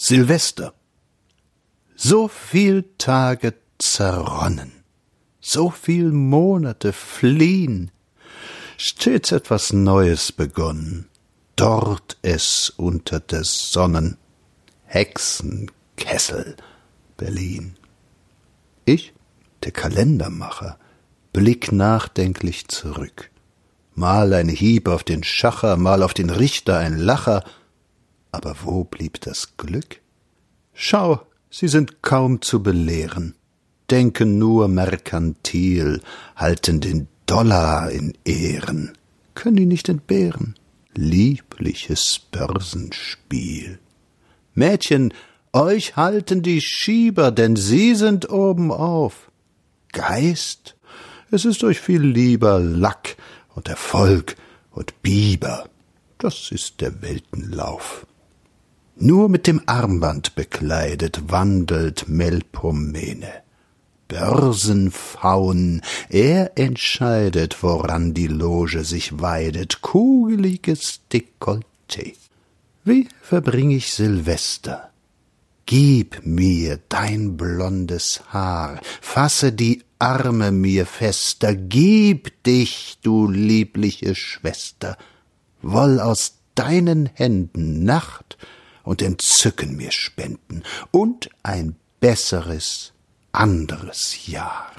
Silvester. So viel Tage zerronnen, so viel Monate fliehn, stets etwas Neues begonnen, dort es unter des Sonnen, Hexenkessel, Berlin. Ich, der Kalendermacher, blick nachdenklich zurück, mal ein Hieb auf den Schacher, mal auf den Richter ein Lacher, aber wo blieb das Glück? Schau, sie sind kaum zu belehren, denken nur merkantil, halten den Dollar in Ehren, können ihn nicht entbehren. Liebliches Börsenspiel. Mädchen, euch halten die Schieber, denn sie sind obenauf. Geist, es ist euch viel lieber Lack und Erfolg und Biber. Das ist der Weltenlauf. Nur mit dem Armband bekleidet wandelt Melpomene. Börsenfaun, er entscheidet, woran die Loge sich weidet, kugeliges Dekolleté. Wie verbring ich Silvester? Gib mir dein blondes Haar, fasse die Arme mir fester, gib dich, du liebliche Schwester, woll aus deinen Händen Nacht und Entzücken mir spenden und ein besseres, anderes Jahr.